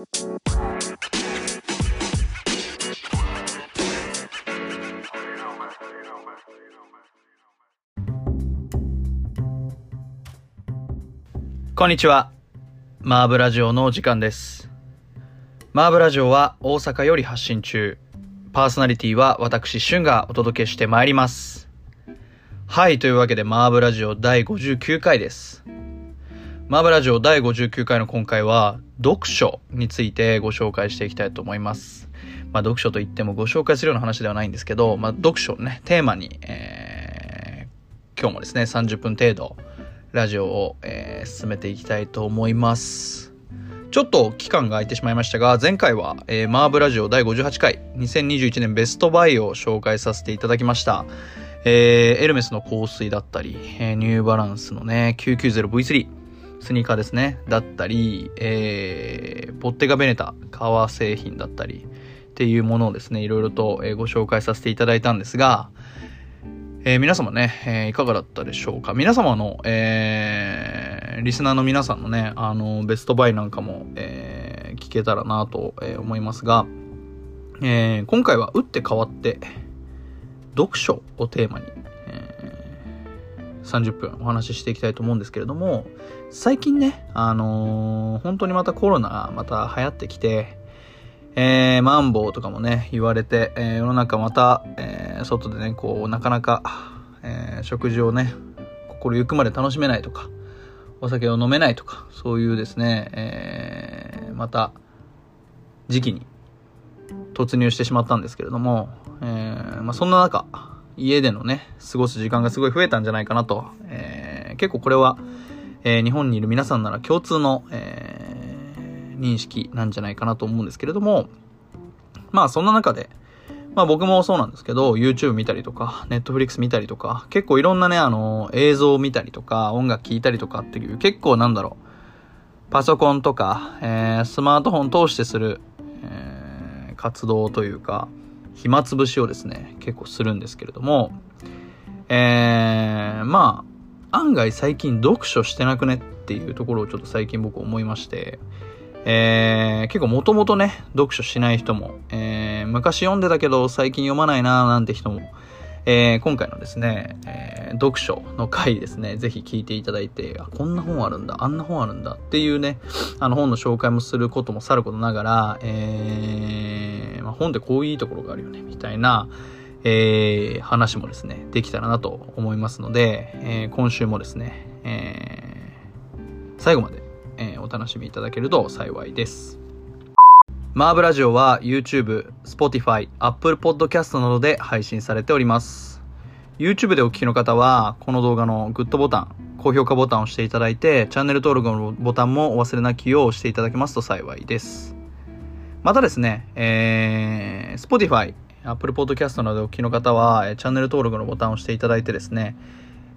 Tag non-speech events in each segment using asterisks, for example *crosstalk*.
こんにちは。マーブラジオのお時間です。マーブラジオは大阪より発信中。パーソナリティは私、シュンがお届けしてまいります。はい、というわけでマーブラジオ第59回です。マーブラジオ第59回の今回は、読書についてご紹介していきたいと思います。まあ、読書といってもご紹介するような話ではないんですけど、まあ、読書ね、テーマに、えー、今日もですね、30分程度、ラジオを、えー進めていきたいと思います。ちょっと期間が空いてしまいましたが、前回は、えーマーブラジオ第58回、2021年ベストバイを紹介させていただきました。えーエルメスの香水だったり、えーニューバランスのね、990V3、スニーカーですね、だったり、えー、ボッテガベネタ、革製品だったり、っていうものをですね、いろいろと、ご紹介させていただいたんですが、えー皆様ね、えーいかがだったでしょうか？皆様の、えーリスナーの皆さんのね、あの、ベストバイなんかも、えー聞けたらなと、思いますが、えー今回は打って変わって、読書をテーマに、30分お話ししていきたいと思うんですけれども、最近ね、あのー本当にまたコロナまた流行ってきて、えー、マンボウとかもね、言われて、えー世の中また、えー外でね、こう、なかなか、え食事をね、心ゆくまで楽しめないとか、お酒を飲めないとか、そういうですね、えまた、時期に突入してしまったんですけれども、えまあ、そんな中、家でのね、過ごす時間がすごい増えたんじゃないかなと、えー結構これは、えー日本にいる皆さんなら共通の、えー認識なんじゃないかなと思うんですけれども、まあそんな中で、まあ僕もそうなんですけど、YouTube 見たりとか、Netflix 見たりとか、結構いろんなね、あの、映像を見たりとか、音楽聴いたりとかっていう、結構なんだろう、パソコンとか、えースマートフォン通してする、えー活動というか、暇つぶしをですね、結構するんですけれども、えー、まあ、案外最近読書してなくねっていうところをちょっと最近僕思いまして、えー、結構もともとね、読書しない人も、えー、昔読んでたけど最近読まないなーなんて人も、えー、今回のですね、えー読書の回ですね、ぜひ聞いていただいて、あ、こんな本あるんだ、あんな本あるんだっていうね、あの本の紹介もすることもさることながら、えー、まあ、本ってこういういいところがあるよね、みたいな、えー、話もですね、できたらなと思いますので、えー今週もですね、えー最後まで、えお楽しみいただけると幸いです。マーブラジオは YouTube、Spotify、Apple Podcast などで配信されております。YouTube でお聞きの方は、この動画のグッドボタン、高評価ボタンを押していただいて、チャンネル登録のボタンもお忘れなきよう押していただけますと幸いです。またですね、えー、Spotify、Apple Podcast などでお聞きの方は、チャンネル登録のボタンを押していただいてですね、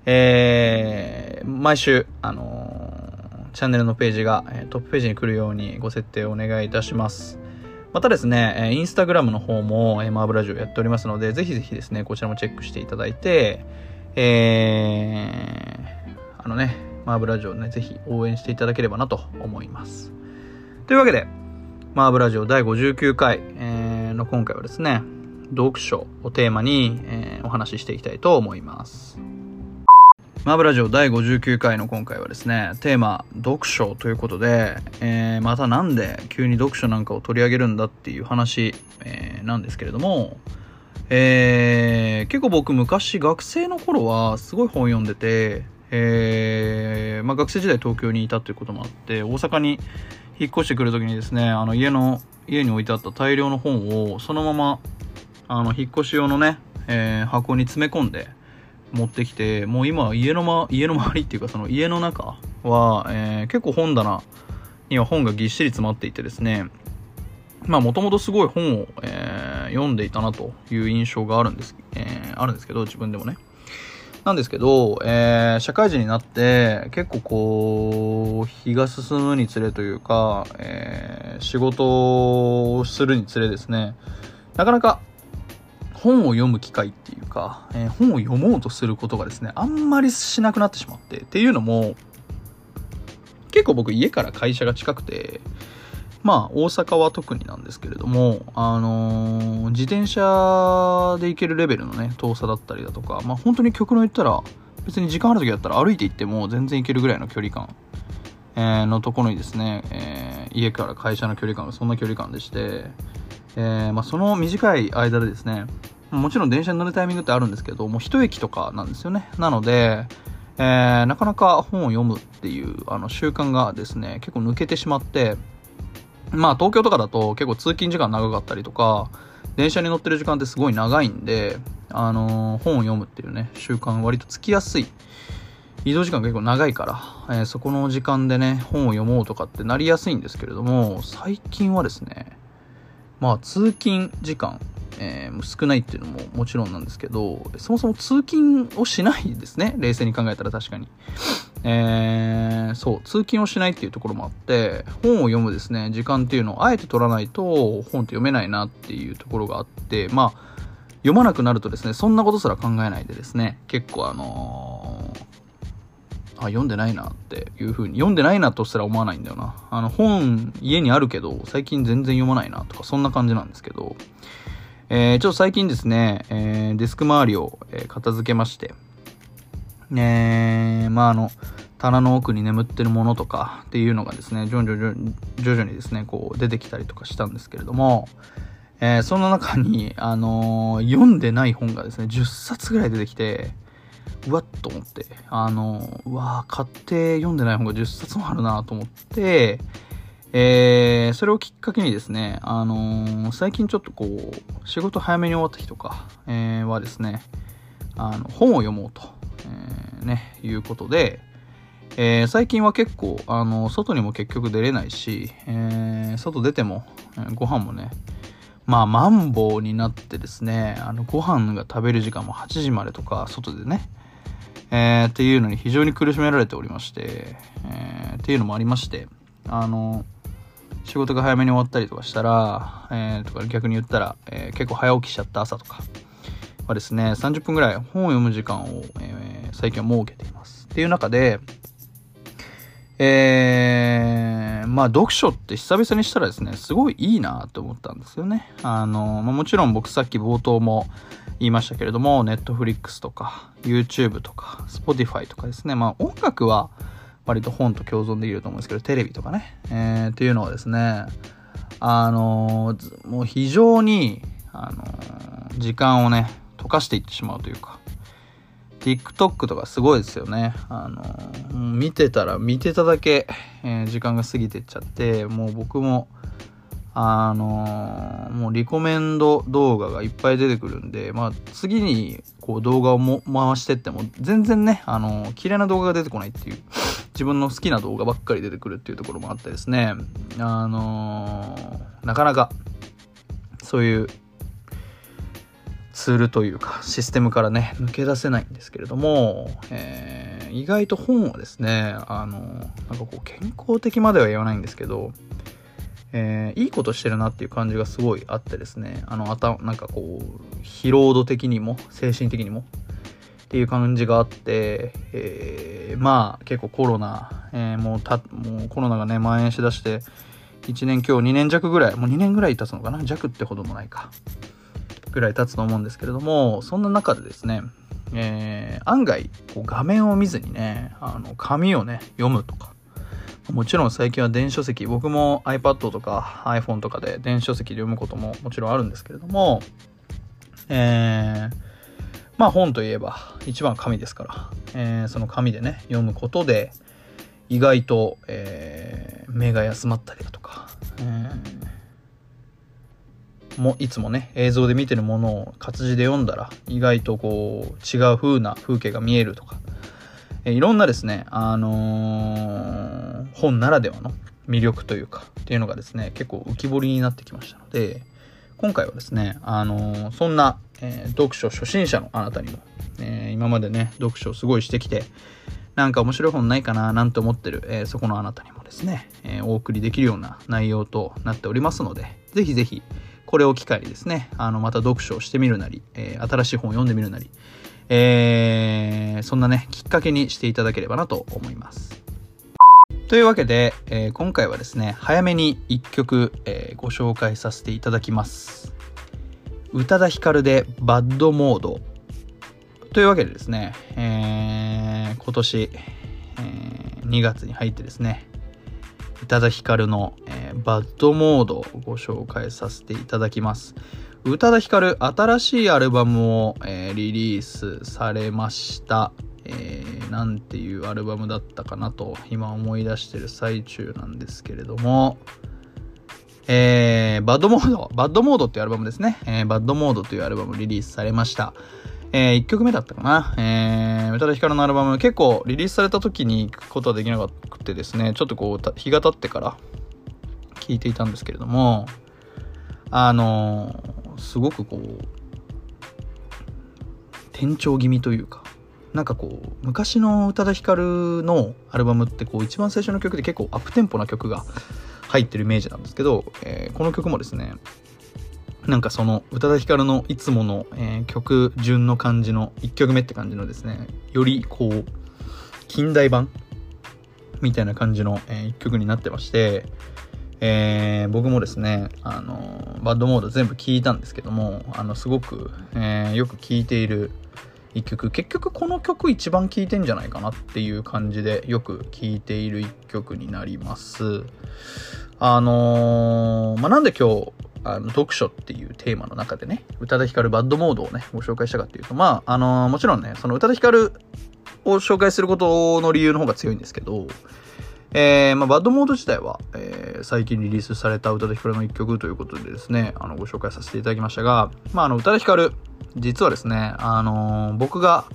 えー、毎週、あのーチャンネルのページが、トップページに来るようにご設定をお願いいたします。またですね、インスタグラムの方も、えマーブラジオやっておりますので、ぜひぜひですね、こちらもチェックしていただいて、えー、あのね、マーブラジオね、ぜひ応援していただければなと思います。というわけで、マーブラジオ第59回、えの今回はですね、読書をテーマに、えお話ししていきたいと思います。マブラジオ第59回の今回はですね、テーマ、読書ということで、えーまたなんで急に読書なんかを取り上げるんだっていう話、えーなんですけれども、えー結構僕昔学生の頃はすごい本読んでて、えーまあ、学生時代東京にいたということもあって、大阪に引っ越してくるときにですね、あの家の、家に置いてあった大量の本をそのまま、あの、引っ越し用のね、えー箱に詰め込んで持ってきて、もう今家のま、家の周りっていうかその家の中は、えー結構本棚には本がぎっしり詰まっていてですね、まあもともとすごい本を、えー読んでいたなという印象があるんです、えーあるんですけど、自分でもね。なんですけど、えー社会人になって結構こう日が進むにつれというか、えー仕事をするにつれですねなかなか本を読む機会っていうか、えー本を読もうとすることがですねあんまりしなくなってしまってっていうのも結構僕家から会社が近くてまあ、大阪は特になんですけれども、あのー、自転車で行けるレベルのね、遠さだったりだとか、まあ、本当に極論言ったら、別に時間ある時だったら歩いて行っても全然行けるぐらいの距離感、えー、のところにですね、えー、家から会社の距離感がそんな距離感でして、えー、まあ、その短い間でですね、もちろん電車に乗るタイミングってあるんですけど、もう一駅とかなんですよね。なので、えー、なかなか本を読むっていうあの習慣がですね、結構抜けてしまって、まあ東京とかだと結構通勤時間長かったりとか、電車に乗ってる時間ってすごい長いんで、あのー、本を読むっていうね、習慣割とつきやすい。移動時間が結構長いから、えー、そこの時間でね、本を読もうとかってなりやすいんですけれども、最近はですね、まあ通勤時間、えー、少ないっていうのももちろんなんですけど、そもそも通勤をしないですね。冷静に考えたら確かに。えー、そう、通勤をしないっていうところもあって、本を読むですね、時間っていうのをあえて取らないと本って読めないなっていうところがあって、まあ、読まなくなるとですね、そんなことすら考えないでですね、結構あのー、あ、読んでないなっていう風に、読んでないなとすら思わないんだよな。あの、本、家にあるけど、最近全然読まないなとか、そんな感じなんですけど、えー、ちょっと最近ですね、えー、デスク周りを、え片付けまして、えー、まああの、棚の奥に眠ってるものとかっていうのがですね、徐々に徐々にですね、こう出てきたりとかしたんですけれども、えー、その中に、あのー、読んでない本がですね、10冊ぐらい出てきて、うわっと思って、あの、うわ買って読んでない本が10冊もあるなと思って、えー、それをきっかけにですね、あの最近ちょっとこう、仕事早めに終わった日とか、えー、はですね、あの、本を読もうと。えー、ね、いうことで、えー、最近は結構、あの、外にも結局出れないし、えー、外出ても、ご飯もね、まあ、マンボウになってですね、あの、ご飯が食べる時間も8時までとか、外でね、えー、っていうのに非常に苦しめられておりまして、えー、っていうのもありまして、あの、仕事が早めに終わったりとかしたら、えー、とか逆に言ったら、えー、結構早起きしちゃった朝とかはですね、30分ぐらい本を読む時間を、えー最近は設けています。っていう中で、えー、まあ読書って久々にしたらですね、すごいいいなと思ったんですよね。あの、まあ、もちろん僕さっき冒頭も言いましたけれども、Netflix とか YouTube とか Spotify とかですね、まあ音楽は割と本と共存できると思うんですけど、テレビとかね、えー、っていうのはですね、あのもう非常に、あの時間をね、溶かしていってしまうというか、TikTok とかすごいですよね。あの、見てたら見てただけ、えー、時間が過ぎてっちゃって、もう僕も、あのもうリコメンド動画がいっぱい出てくるんで、まあ次にこう動画をも回してっても全然ね、あの綺麗な動画が出てこないっていう、自分の好きな動画ばっかり出てくるっていうところもあってですね、あのなかなかそういうツールというかシステムからね抜け出せないんですけれども、えー、意外と本はですねあのなんかこう健康的までは言わないんですけど、えー、いいことしてるなっていう感じがすごいあってですねあのあたなんかこう疲労度的にも精神的にもっていう感じがあって、えー、まあ結構コロナ、えー、もうたもうコロナがね蔓延しだして1年今日2年弱ぐらいもう2年ぐらい経つのかな弱ってほどもないか。ぐらい経つと思うんですけれども、そんな中でですね、えー、案外こう画面を見ずにね、あの紙をね、読むとか、もちろん最近は電子書籍、僕も iPad とか iPhone とかで電子書籍で読むことももちろんあるんですけれども、えー、まあ本といえば一番紙ですから、えー、その紙でね、読むことで、意外と、えー、目が休まったりだとか、えもいつもね映像で見てるものを活字で読んだら意外とこう違う風な風景が見えるとか、えいろんなですねあのー、本ならではの魅力というかっていうのがですね結構浮き彫りになってきましたので今回はですねあのー、そんな、えー、読書初心者のあなたにも、え今までね読書をすごいしてきてなんか面白い本ないかななんて思ってる、えそこのあなたにもですね、えお送りできるような内容となっておりますのでぜひぜひこれを機会にですね、あの、また読書をしてみるなり、えー、新しい本を読んでみるなり、えー、そんなね、きっかけにしていただければなと思います。というわけで、えー、今回はですね、早めに1曲、えー、ご紹介させていただきます。宇多田ヒカルでバッドモード。というわけでですね、えー、今年、えー、2月に入ってですね、宇多田ヒカルの、えー、 BAD モードをご紹介させていただきます。宇多田ヒカル新しいアルバムを、えー、リリースされました。えー、なんていうアルバムだったかなと今思い出してる最中なんですけれども、えー、 BAD モード、 BAD モードっていうアルバムですね。えー、 BAD モードというアルバムリリースされました。えー、1曲目だったかな。えー、宇多田ヒカルのアルバム結構リリースされた時に行くことはできなくてですね、ちょっとこう、日が経ってから聴いていたんですけれども、あのー、すごくこう、転調気味というか、なんかこう昔の宇多田ヒカルのアルバムってこう一番最初の曲で結構アップテンポな曲が入ってるイメージなんですけど、えー、この曲もですねなんかその宇多田ヒカルのいつもの、えー、曲順の感じの1曲目って感じのですねよりこう近代版みたいな感じの、えー、1曲になってまして、えー、僕もですね、あのバッドモード全部聴いたんですけども、あの、すごく、えー、よく聴いている、一曲結局この曲一番聴いてんじゃないかなっていう感じでよく聴いている一曲になります。あのー、まあ、なんで今日あの読書っていうテーマの中でね宇多田ヒカルバッドモードをねご紹介したかっていうとまああのー、もちろんねその宇多田ヒカルを紹介することの理由の方が強いんですけどえー、まあ、バッドモード自体は、えー、最近リリースされた宇多田ヒカルの一曲ということでですね、あの、ご紹介させていただきましたが、まあ、あの、宇多田ヒカル、実はですね、あの、僕が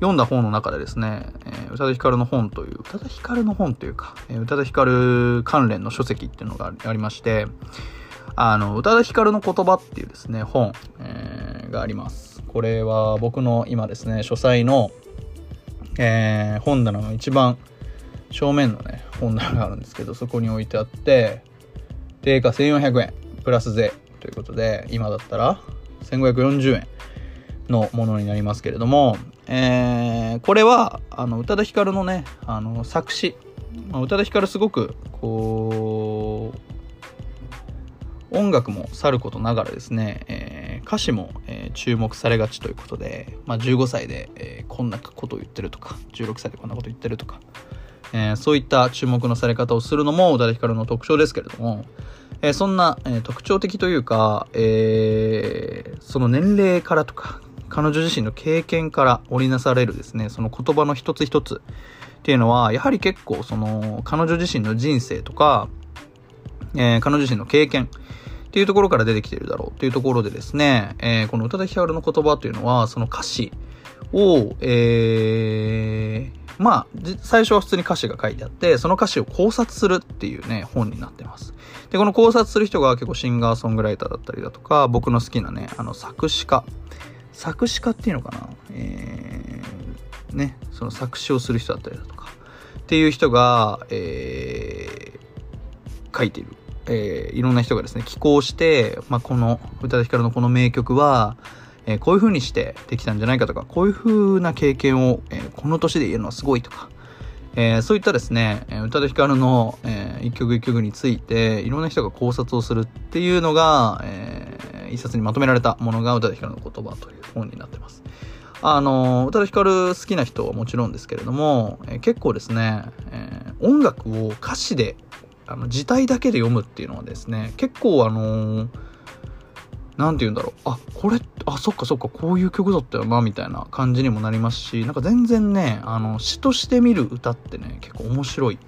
読んだ本の中でですね、えー、宇多田ヒカルの本という、宇多田ヒカルの本というか、えー、宇多田ヒカル関連の書籍っていうのがありまして、あの、宇多田ヒカルの言葉っていうですね、本、えー、があります。これは僕の今ですね、書斎の、えー、本棚の一番正面のね、本棚があるんですけど、そこに置いてあって、定価1400円、プラス税ということで、今だったら1540円のものになりますけれども、えー、これは、あの、宇多田ヒカルのね、あの、作詞。まあ、宇多田ヒカルすごく、こう、音楽もさることながらですね、えー、歌詞も、えー、注目されがちということで、まあ、15歳で、えー、こんなことを言ってるとか、16歳でこんなこと言ってるとか、え、そういった注目のされ方をするのも宇多田ヒカルの特徴ですけれども、え、そんな、え、特徴的というか、えその年齢からとか、彼女自身の経験から織りなされるですね、その言葉の一つ一つっていうのは、やはり結構その彼女自身の人生とか、え彼女自身の経験っていうところから出てきてるだろうっていうところでですね、えこの宇多田ヒカルの言葉というのは、その歌詞を、えー、まあ、最初は普通に歌詞が書いてあって、その歌詞を考察するっていうね、本になってます。で、この考察する人が結構シンガーソングライターだったりだとか、僕の好きなね、あの、作詞家。作詞家っていうのかな？えー、ね、その作詞をする人だったりだとか、っていう人が、えー、書いている。えー、いろんな人がですね、寄稿して、まあ、この、宇多田ヒカルのこの名曲は、えー、こういう風にしてできたんじゃないかとか、こういう風な経験を、えー、この年で言えるのはすごいとか、えー、そういったですね、宇多田ヒカルの、えー、一曲一曲について、いろんな人が考察をするっていうのが、えー、一冊にまとめられたものが宇多田ヒカルの言葉という本になってます。あの、宇多田ヒカル好きな人はもちろんですけれども、えー、結構ですね、えー、音楽を歌詞で、あの、字体だけで読むっていうのはですね、結構あのー何て言うんだろう。あこれあそっかそっかこういう曲だったよなみたいな感じにもなりますしなんか全然ねあの詩として見る歌ってね結構面白い。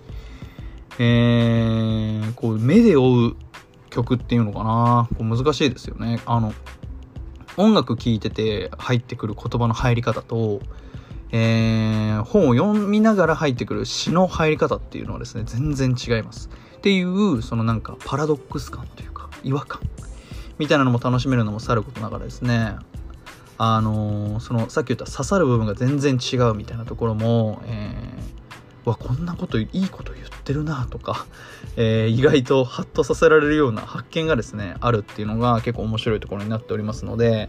えー、こう目で追う曲っていうのかな。こう難しいですよね。あの音楽聴いてて入ってくる言葉の入り方とえー、本を読みながら入ってくる詩の入り方っていうのはですね全然違います。っていうそのなんかパラドックス感というか違和感みたいなのも楽しめるのもさることながらですね。あのー、そのさっき言った刺さる部分が全然違うみたいなところも、えー、わこんなこといいこと言ってるなとか、*laughs* えー、意外とハッとさせられるような発見がですねあるっていうのが結構面白いところになっておりますので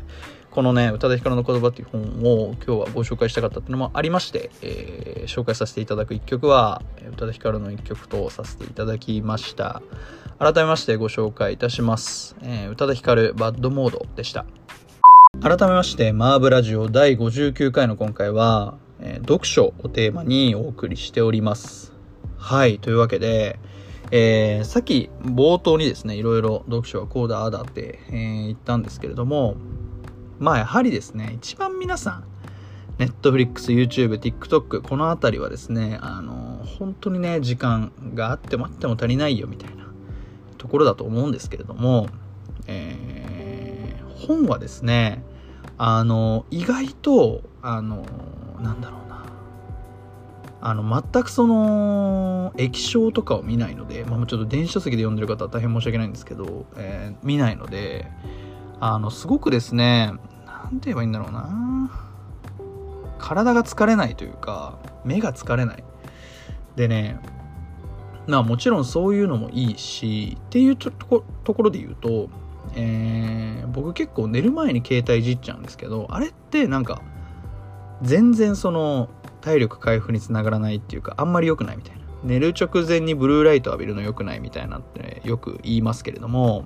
このね、宇多田ヒカルの言葉っていう本を今日はご紹介したかったっていうのもありまして、えー、紹介させていただく一曲は、宇多田ヒカルの一曲とさせていただきました。改めましてご紹介いたします。えー、宇多田ヒカルバッドモードでした。改めまして、マーブラジオ第59回の今回は、えー、読書をテーマにお送りしております。はい、というわけで、えー、さっき冒頭にですね、いろいろ読書はこうだ、ああだって、えー、言ったんですけれども、まあやはりですね、一番皆さん、Netflix、YouTube、TikTok、このあたりはですね、あの、本当にね、時間があってもあっても足りないよみたいなところだと思うんですけれども、えー、本はですね、あの、意外と、あの、なんだろうな、あの、全くその、液晶とかを見ないので、まあ、ちょっと電子書籍で読んでる方は大変申し訳ないんですけど、えー、見ないので、あの、すごくですね、なんて言えばいいんだろうな。体が疲れないというか、目が疲れない。でね、まあもちろんそういうのもいいし、っていうとこところで言うと、えー、僕結構寝る前に携帯いじっちゃうんですけど、あれってなんか、全然その体力回復につながらないっていうか、あんまり良くないみたいな。寝る直前にブルーライト浴びるの良くないみたいなって、よく言いますけれども、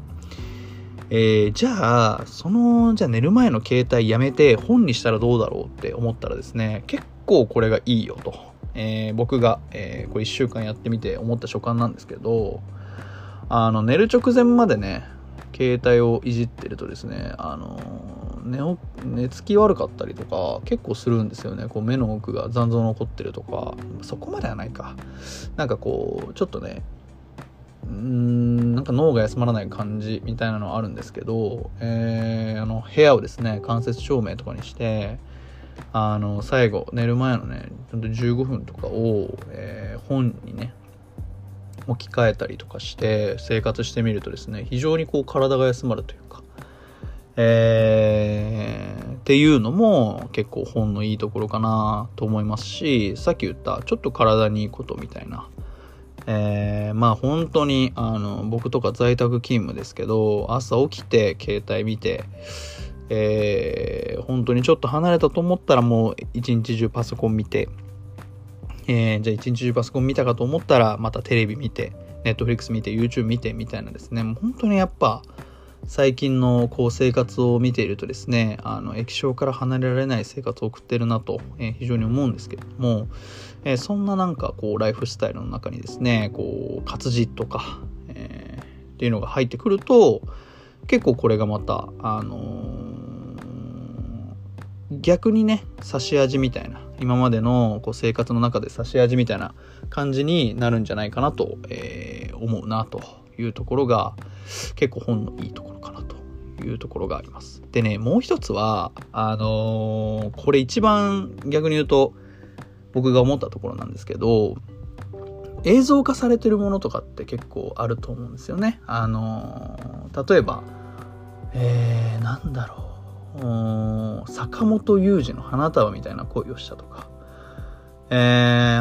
えー、じゃあ、その、じゃあ寝る前の携帯やめて本にしたらどうだろうって思ったらですね、結構これがいいよと。えー、僕が、えー、これ1週間やってみて思った所感なんですけど、あの、寝る直前までね、携帯をいじってるとですね、あの寝寝つき悪かったりとか結構するんですよね。こう目の奥が残像残ってるとか。そこまではないか。なんかこうちょっとねうんなんか脳が休まらない感じみたいなのはあるんですけど、えー、あの部屋をですね間接照明とかにしてあの最後寝る前のね15分とかを、えー、本にね置き換えたりとかして生活してみるとですね非常にこう体が休まるというか、えー、っていうのも結構本のいいところかなと思いますしさっき言ったちょっと体にいいことみたいなえー、まあ本当にあの僕とか在宅勤務ですけど朝起きて携帯見て、えー、本当にちょっと離れたと思ったらもう一日中パソコン見て、えー、じゃあ一日中パソコン見たかと思ったらまたテレビ見て Netflix 見て YouTube 見てみたいなですね。もう本当にやっぱ最近のこう生活を見ているとですねあの液晶から離れられない生活を送ってるなと、えー、非常に思うんですけども、えー、そんななんかこうライフスタイルの中にですねこう活字とか、えー、っていうのが入ってくると結構これがまたあの逆にね差し味みたいな今までのこう生活の中で差し味みたいな感じになるんじゃないかなと、えー、思うなというところが結構本のいいところかなというところがあります。でね、もう一つは、あのー、これ一番逆に言うと僕が思ったところなんですけど、映像化されてるものとかって結構あると思うんですよね。あの、例えば、えー、なんだろう、坂本雄二の花束みたいな恋をしたとか、え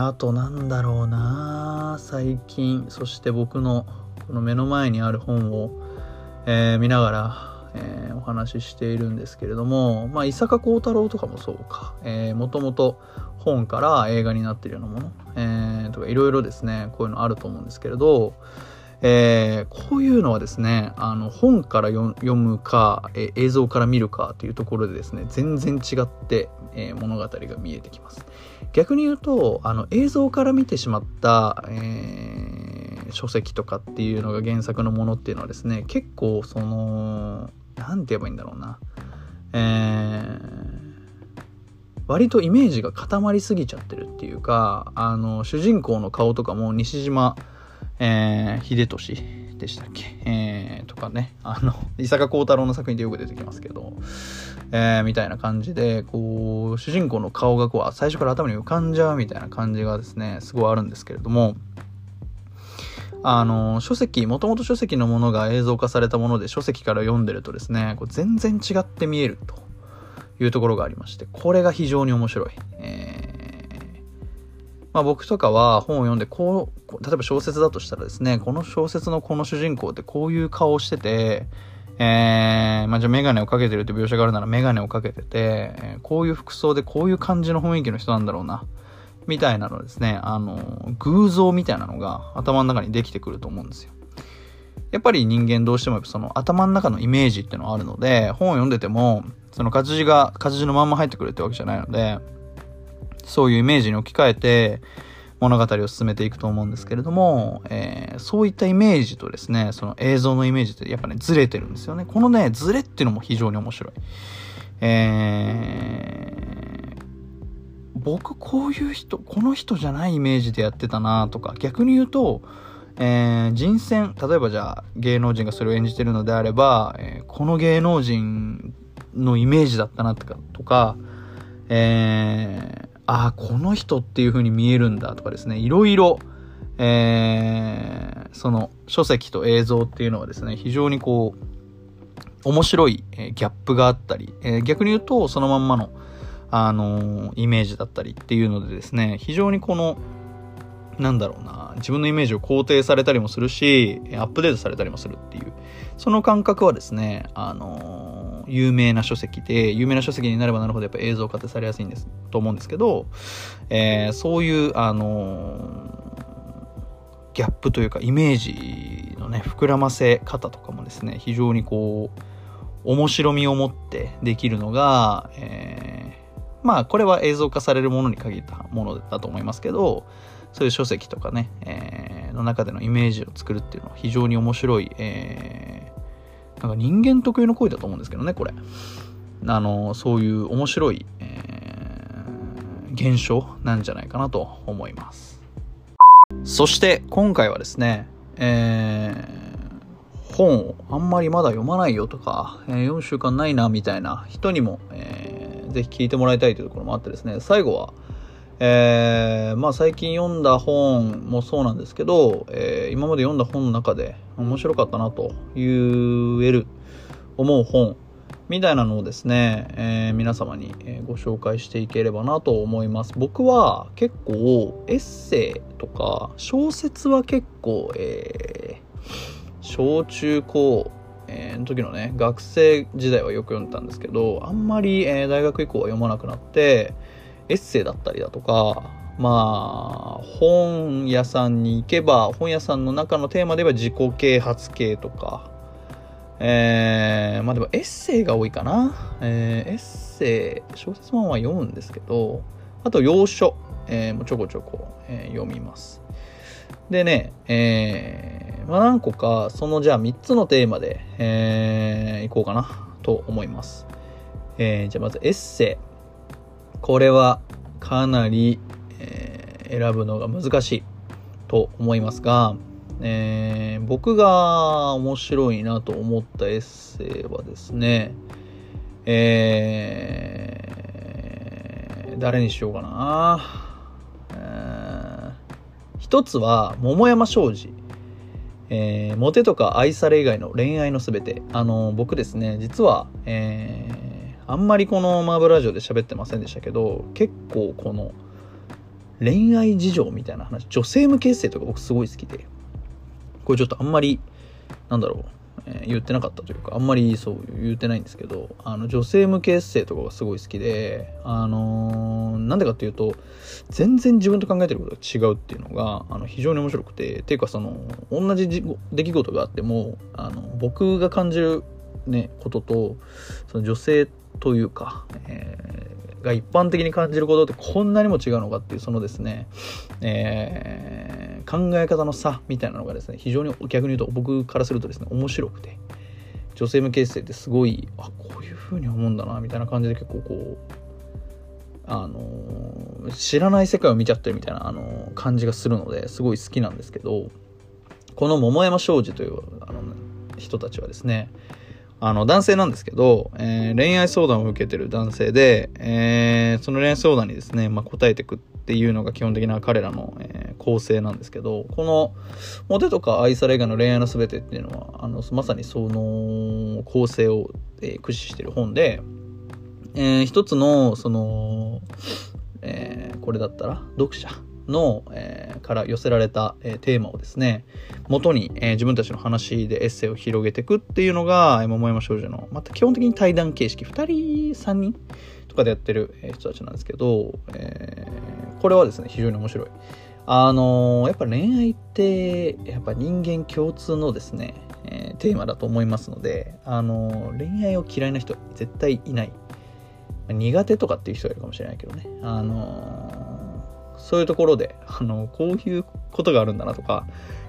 ー、あとなんだろうな。最近、そして僕のこの目の前にある本を、えー、見ながら、えー、お話ししているんですけれども、まあ、伊坂幸太郎とかもそうか、えー、もともと本から映画になってるようなもの、えー、とかいろいろですね、こういうのあると思うんですけれど、えー、こういうのはですね、あの本から読むか、えー、映像から見るかというところでですね、全然違って、えー、物語が見えてきます。逆に言うと、あの映像から見てしまった、え書籍とかっていうのが原作のものっていうのはですね結構その何て言えばいいんだろうな。えー、割とイメージが固まりすぎちゃってるっていうかあの主人公の顔とかも西島、えー、秀俊でしたっけ、えー、とかね。あの伊坂幸太郎の作品でよく出てきますけど、えー、みたいな感じでこう主人公の顔がこう最初から頭に浮かんじゃうみたいな感じがですねすごいあるんですけれどもあの、書籍、もともと書籍のものが映像化されたもので書籍から読んでるとですね、こう全然違って見えるというところがありまして、これが非常に面白い。えー、まあ、僕とかは本を読んで、こう、例えば小説だとしたらですね、この小説のこの主人公ってこういう顔をしてて、えー、まあ、じゃあメガネをかけてるって描写があるならメガネをかけてて、え、こういう服装でこういう感じの雰囲気の人なんだろうな、みたいなのですね、あの、偶像みたいなのが頭の中にできてくると思うんですよ。やっぱり人間どうしてもその頭の中のイメージっていうのはあるので、本を読んでても、その活字が活字のまんま入ってくるってわけじゃないので、そういうイメージに置き換えて物語を進めていくと思うんですけれども、えー、そういったイメージとですね、その映像のイメージってやっぱね、ずれてるんですよね。このね、ずれっていうのも非常に面白い。えー、僕こういう人、この人じゃないイメージでやってたなとか、逆に言うと、えー、人選、例えばじゃあ芸能人がそれを演じてるのであれば、えー、この芸能人のイメージだったなとか、とかえー、ああ、この人っていう風に見えるんだとかですね、いろいろ、えー、その書籍と映像っていうのはですね、非常にこう、面白い、え、ギャップがあったり、え、逆に言うとそのまんまの、あの、イメージだったりっていうのでですね、非常にこの、なんだろうな、自分のイメージを肯定されたりもするし、アップデートされたりもするっていう、その感覚はですね、あの、有名な書籍で、有名な書籍になればなるほどやっぱ映像化ってされやすいんです、と思うんですけど、えー、そういう、あの、ギャップというか、イメージのね、膨らませ方とかもですね、非常にこう、面白みを持ってできるのが、えー、まあ、これは映像化されるものに限ったものだと思いますけど、そういう書籍とかね、えー、の中でのイメージを作るっていうのは非常に面白い、えー、なんか人間特有の行為だと思うんですけどね、これ。あの、そういう面白い、えー、現象なんじゃないかなと思います。そして今回はですね、えー、本をあんまりまだ読まないよとか、えー、読む習慣ないなみたいな人にも、えー、ぜひ聞いてもらいたいというところもあってですね、最後は、えー、まあ最近読んだ本もそうなんですけど、えー、今まで読んだ本の中で面白かったなと言える、思う本みたいなのをですね、えー、皆様にご紹介していければなと思います。僕は結構エッセイとか小説は結構、えー、小中高、えー、時のね、学生時代はよく読んでたんですけど、あんまり、えー、大学以降は読まなくなって、エッセイだったりだとか、まあ、本屋さんに行けば、本屋さんの中のテーマでは自己啓発系とか、えー、まあでもエッセイが多いかな。えー、エッセイ、小説本は読むんですけど、あと洋書、えー、もちょこちょこ、えー、読みます。でね、えー、まあ何個か、そのじゃあ3つのテーマで、えー、いこうかなと思います。えー、じゃあまずエッセイ。これはかなり、えー、選ぶのが難しいと思いますが、えー、僕が面白いなと思ったエッセイはですね、えー、誰にしようかな。えー、一つは、桃山商事。えー、モテとか愛され以外の恋愛のすべて。あの、僕ですね、実は、えー、あんまりこのマーブラジオで喋ってませんでしたけど、結構この恋愛事情みたいな話、女性向けエッセイとか僕すごい好きで、これちょっとあんまり、なんだろう、え、言ってなかったというか、あんまりそう言ってないんですけど、あの女性向けエッセイとかがすごい好きで、あのー、なんでかっていうと、全然自分と考えてることが違うっていうのが、あの非常に面白くて、っていうかその、同じ出来事があっても、あの僕が感じるね、ことと、その女性というか、えー、が一般的に感じることってこんなにも違うのかっていうそのですね、えー、考え方の差みたいなのがですね非常に逆に言うと僕からするとですね面白くて女性向けエッセイってすごいあこういう風に思うんだなみたいな感じで結構こうあの、知らない世界を見ちゃってるみたいな、あの、感じがするのですごい好きなんですけどこの桃山商事というあの人たちはですねあの、男性なんですけど、えー、恋愛相談を受けてる男性で、えー、その恋愛相談にですね、まあ、答えてくっていうのが基本的な彼らの、えー、構成なんですけど、この、モテとか愛され以外の恋愛の全てっていうのは、あの、まさにその構成を、え、駆使してる本で、えー、一つの、その、え、これだったら、読者の、えー、から寄せられた、えー、テーマをですね、元に、えー、自分たちの話でエッセイを広げていくっていうのが、桃山少女の、また基本的に対談形式、2人、3人とかでやってる人たちなんですけど、えー、これはですね、非常に面白い。あのやっぱ恋愛って、やっぱ人間共通のですね、えテーマだと思いますので、あの恋愛を嫌いな人絶対いない。苦手とかっていう人がいるかもしれないけどね。あの、そういうところで、あの、こういうことがあるんだなとか、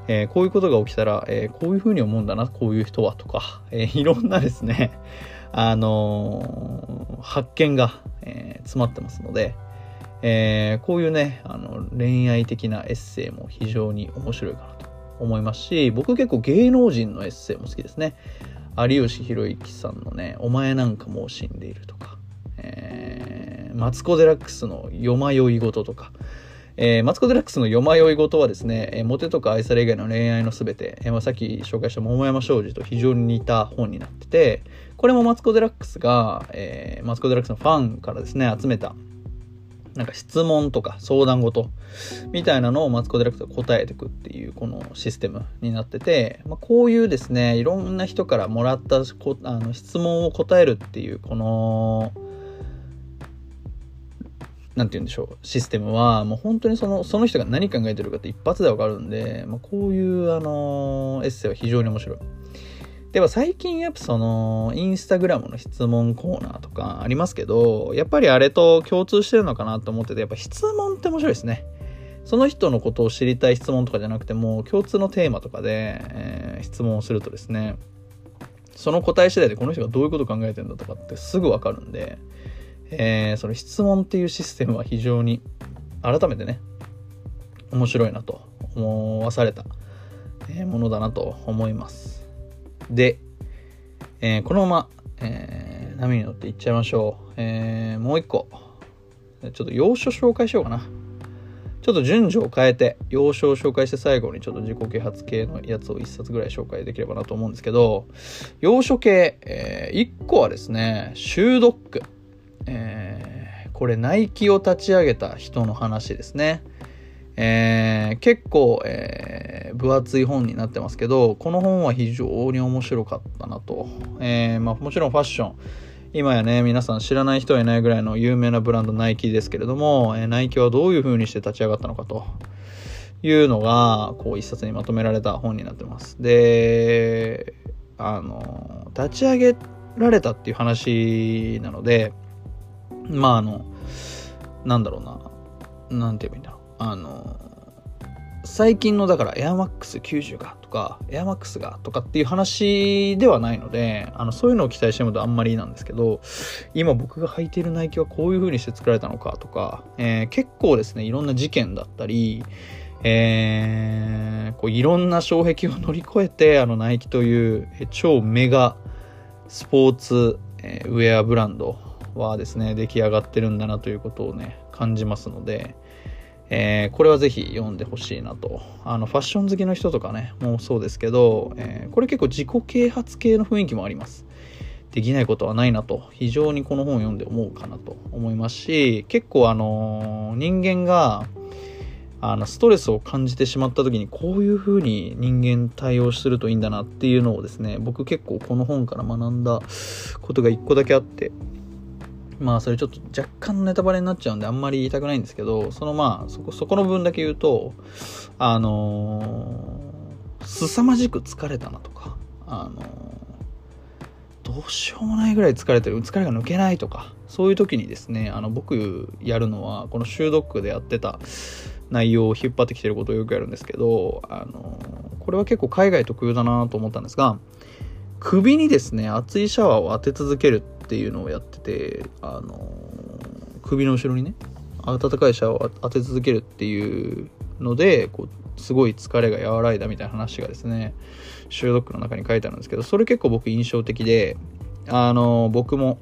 えー、こういうことが起きたら、えこういうふうに思うんだな、こういう人はとか、えいろんなですね、あの発見が、え詰まってますので、えこういうね、あの、恋愛的なエッセイも非常に面白いかなと思いますし、僕結構芸能人のエッセイも好きですね。有吉弘行さんのね、お前なんかもう死んでいるとか、え、マツコ・デラックスの夜迷い事とか、えー、マツコ・デラックスの夜迷い事はですね、えー、モテとか愛され以外の恋愛のすべて、えーまあ、さっき紹介した桃山商事と非常に似た本になってて、これもマツコ・デラックスが、えー、マツコ・デラックスのファンからですね、集めた、なんか質問とか相談事みたいなのをマツコ・デラックスが答えていくっていうこのシステムになってて、まあ、こういうですね、いろんな人からもらったあの質問を答えるっていうこの、なんて言うんでしょう、システムは、もう本当にその、その人が何考えてるかって一発でわかるんで、まあ、こういう、あのエッセイは非常に面白い。では最近やっぱその、インスタグラムの質問コーナーとかありますけど、やっぱりあれと共通してるのかなと思ってて、やっぱ質問って面白いですね。その人のことを知りたい質問とかじゃなくても、共通のテーマとかで、えー、質問をするとですね、その答え次第でこの人がどういうこと考えてるんだとかってすぐわかるんで、えー、その質問っていうシステムは非常に改めてね面白いなと思わされたものだなと思います。で、えー、このまま、えー、波に乗っていっちゃいましょう、えー、もう一個ちょっと要所紹介しようかな。ちょっと順序を変えて要所を紹介して最後にちょっと自己啓発系のやつを一冊ぐらい紹介できればなと思うんですけど要所系、えー、1個はですねシュードックえー、これナイキを立ち上げた人の話ですね。えー、結構、えー、分厚い本になってますけど、この本は非常に面白かったなと。えー、まあ、もちろんファッション。今やね、皆さん知らない人はいないぐらいの有名なブランドナイキですけれども、えナイキはどういう風にして立ち上がったのかというのが、こう一冊にまとめられた本になってます。で、あの、立ち上げられたっていう話なので、まああの、なんだろうな、なんて言えばいいんだろう。あの、最近のだからエアマックス90がとか、エアマックスがとかっていう話ではないので、あの、そういうのを期待してるとあんまりなんですけど、今僕が履いているナイキはこういう風にして作られたのかとか、えー、結構ですね、いろんな事件だったり、えー、こういろんな障壁を乗り越えて、あのナイキという超メガスポーツ、えー、ウェアブランドはですね、出来上がってるんだなということをね、感じますので、えー、これはぜひ読んでほしいなと。あの、ファッション好きの人とかね、もうそうですけど、えー、これ結構自己啓発系の雰囲気もあります。できないことはないなと、非常にこの本を読んで思うかなと思いますし、結構あのー、人間が、あの、ストレスを感じてしまった時にこういう風に人間対応するといいんだなっていうのをですね、僕結構この本から学んだことが一個だけあって、まあそれちょっと若干ネタバレになっちゃうんであんまり言いたくないんですけど、そのまあそこ、そこの分だけ言うと、あのー、凄まじく疲れたなとか、あのー、どうしようもないぐらい疲れてる、疲れが抜けないとか、そういう時にですね、あの僕やるのは、このシュードックでやってた内容を引っ張ってきてることをよくやるんですけど、あのー、これは結構海外特有だなと思ったんですが、首にですね、熱いシャワーを当て続けるってっていうのをやってて、あの首の後ろにね、温かいシャワーを当て続けるっていうので、こう、すごい疲れが和らいだみたいな話がですね、シュードックの中に書いてあるんですけど、それ結構僕印象的で、あの僕も、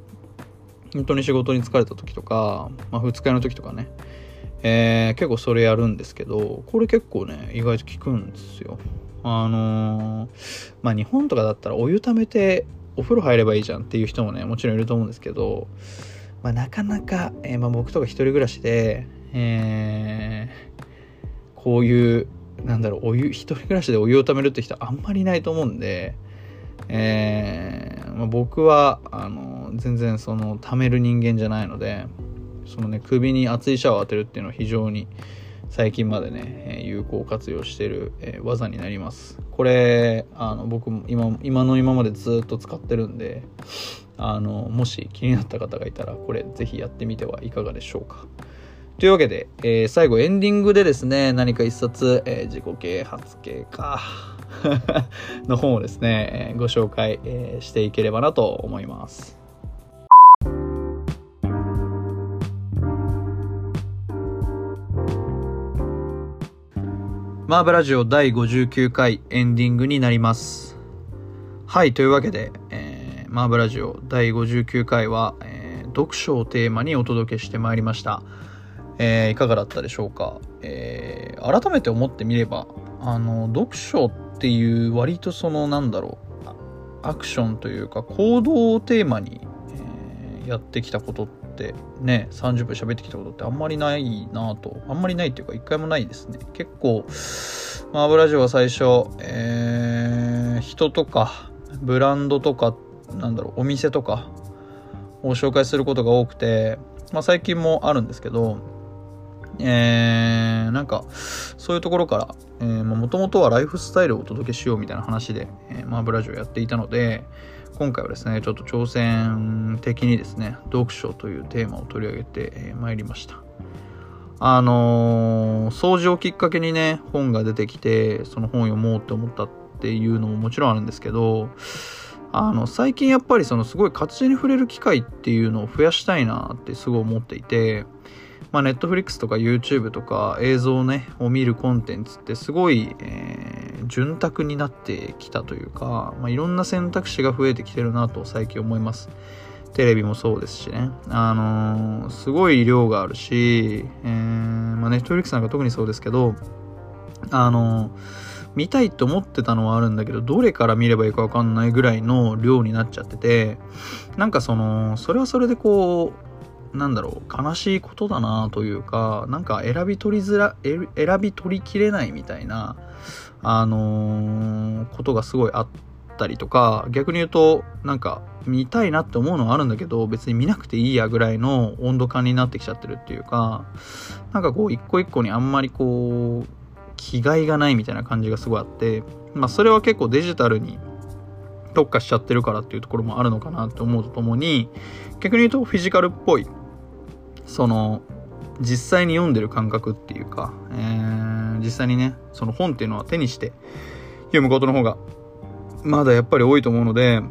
本当に仕事に疲れた時とか、まあ、二日の時とかね、えー、結構それやるんですけど、これ結構ね、意外と効くんですよ。あのー、まあ日本とかだったらお湯溜めてお風呂入ればいいじゃんっていう人もね、もちろんいると思うんですけど、まあ、なかなか、えー、まあ、僕とか一人暮らしで、えこういうなんだろうお湯一人暮らしでお湯をためるって人あんまりいないと思うんで、えーまあ、僕はあの全然そのためる人間じゃないのでそのね首に熱いシャワーを当てるっていうのは非常に最近までね有効活用してる、え、技になります。これあの僕も今今の今までずっと使ってるんであのもし気になった方がいたらこれぜひやってみてはいかがでしょうか。というわけで、えー、最後エンディングでですね何か一冊、えー、自己啓発系か *laughs* の本をですね、えー、ご紹介、え、していければなと思います。マーブラジオ第59回エンディングになります。はいというわけで、えー、マーブラジオ第59回は、えー、読書をテーマにお届けしてまいりました。えー、いかがだったでしょうか、えー、改めて思ってみればあの読書っていう割とそのなんだろうアクションというか行動をテーマに、えー、やってきたことってね30分喋ってきたことってあんまりないなと。あんまりないっていうか一回もないですね。結構マーブラジオは最初、えー、人とかブランドとかなんだろうお店とかを紹介することが多くて、まあ、最近もあるんですけどえー、なんか、そういうところから、えー、もともとはライフスタイルをお届けしようみたいな話で、えー、マーブラジオやっていたので、今回はですね、ちょっと挑戦的にですね、読書というテーマを取り上げてま、いりました。あのー、掃除をきっかけにね、本が出てきて、その本を読もうって思ったっていうのももちろんあるんですけど、あの、最近やっぱりそのすごい活字に触れる機会っていうのを増やしたいなってすごい思っていて、まあ、ネットフリックスとか YouTube とか映像ね、を見るコンテンツってすごい、えー、潤沢になってきたというか、まあ、いろんな選択肢が増えてきてるなと最近思います。テレビもそうですしね。あのー、すごい量があるし、えー、まあ、ネットフリックスなんか特にそうですけど、あのー、見たいと思ってたのはあるんだけど、どれから見ればいいかわかんないぐらいの量になっちゃってて、なんかその、それはそれでこう、なんだろう悲しいことだなというかなんか選び取りづら選び取りきれないみたいなあのー、ことがすごいあったりとか逆に言うとなんか見たいなって思うのはあるんだけど別に見なくていいやぐらいの温度感になってきちゃってるっていうかなんかこう一個一個にあんまりこう気概がないみたいな感じがすごいあってまあそれは結構デジタルに特化しちゃってるからっていうところもあるのかなって思うとともに逆に言うとフィジカルっぽいその実際に読んでる感覚っていうか、えー、実際にねその本っていうのは手にして読むことの方がまだやっぱり多いと思うので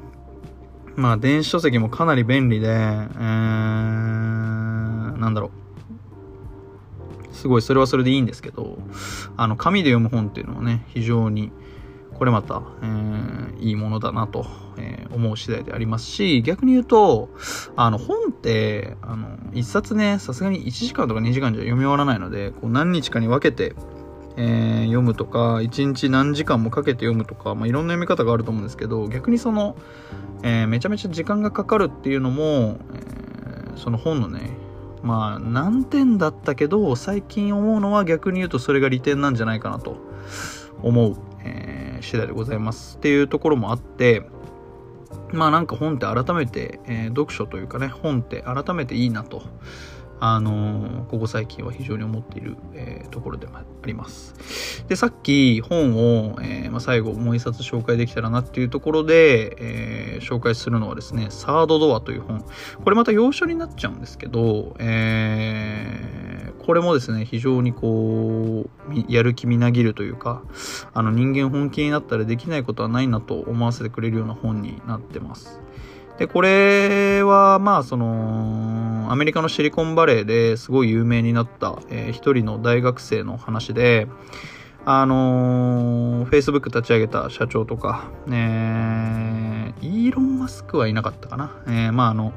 まあ電子書籍もかなり便利で、えー、なんだろう。すごいそれはそれでいいんですけどあの紙で読む本っていうのはね非常にこれまた、えー、いいものだなと、えー、思う次第でありますし、逆に言うと、あの、本って、あの、一冊ね、さすがに1時間とか2時間じゃ読み終わらないので、こう何日かに分けて、えー、読むとか、1日何時間もかけて読むとか、まあ、いろんな読み方があると思うんですけど、逆にその、え、めちゃめちゃ時間がかかるっていうのも、え、その本のね、まあ、難点だったけど、最近思うのは逆に言うとそれが利点なんじゃないかなと思う、次第でございますっていうところもあってまあなんか本って改めて、えー、読書というかね本って改めていいなとあの、ここ最近は非常に思っている、えー、ところでもあります。で、さっき本を、えー、まあ、最後もう一冊紹介できたらなっていうところで、え紹介するのはですね、サードドアという本。これまた洋書になっちゃうんですけど、えこれもですね、非常にこう、やる気みなぎるというか、あの人間本気になったらできないことはないなと思わせてくれるような本になってます。で、これは、まあ、その、アメリカのシリコンバレーですごい有名になった、えー、一人の大学生の話で、あのー、Facebook 立ち上げた社長とか、えー、イーロン・マスクはいなかったかな。えー、まあ、あの、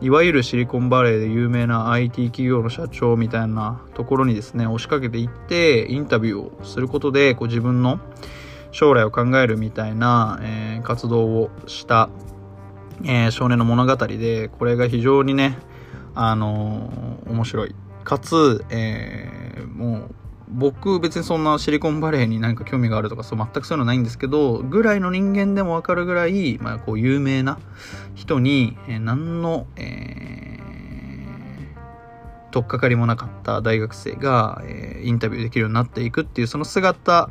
いわゆるシリコンバレーで有名な IT 企業の社長みたいなところにですね、押しかけていって、インタビューをすることで、こう自分の将来を考えるみたいな、えー、活動をしたえー、少年の物語で、これが非常にね、あのー、面白い。かつ、えー、もう、僕別にそんなシリコンバレーに何か興味があるとかそう全くそういうのないんですけどぐらいの人間でもわかるぐらい、まあ、こう有名な人に、えー、何の、えー、取っかかりもなかった大学生が、えー、インタビューできるようになっていくっていうその姿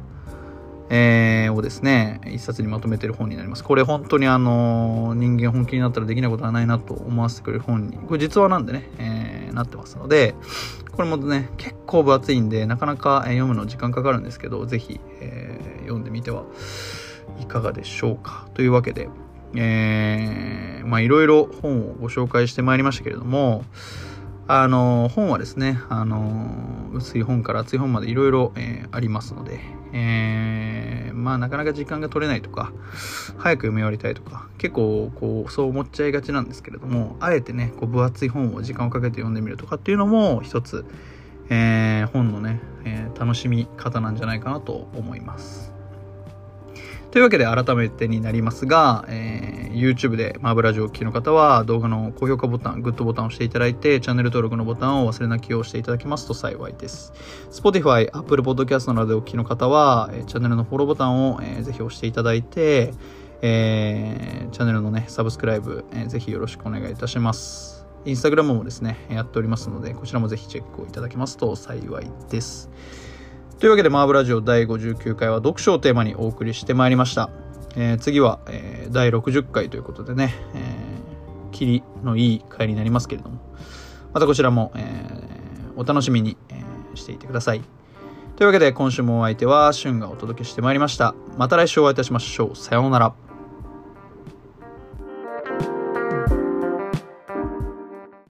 えー、をですね、一冊にまとめてる本になります。これ本当にあの、人間本気になったらできないことはないなと思わせてくれる本に、これ実話なんでね、えー、なってますので、これもね、結構分厚いんで、なかなか読むの時間かかるんですけど、ぜひ、えー、読んでみてはいかがでしょうか。というわけで、えー、まあいろいろ本をご紹介してまいりましたけれども、あの、本はですね、あの、薄い本から厚い本までいろいろありますので、えー、まあなかなか時間が取れないとか、早く読み終わりたいとか、結構こう、そう思っちゃいがちなんですけれども、あえてね、こう分厚い本を時間をかけて読んでみるとかっていうのも一つ、えー、本のね、えー、楽しみ方なんじゃないかなと思います。というわけで改めてになりますが、えー、YouTube でマーブラジオを聴きの方は動画の高評価ボタン、グッドボタンを押していただいて、チャンネル登録のボタンを忘れなきを押していただけますと幸いです。Spotify、Apple Podcast などでお聞きの方は、チャンネルのフォローボタンを、えー、ぜひ押していただいて、えー、チャンネルのね、サブスクライブ、えー、ぜひよろしくお願いいたします。インスタグラムもですね、やっておりますので、こちらもぜひチェックをいただけますと幸いです。というわけで、マーブラジオ第59回は読書をテーマにお送りしてまいりました。えー、次は、えー、第60回ということでね、えー、キリのいい回になりますけれども、またこちらも、えー、お楽しみに、えー、していてください。というわけで、今週もお相手は、シュンがお届けしてまいりました。また来週お会いいたしましょう。さようなら。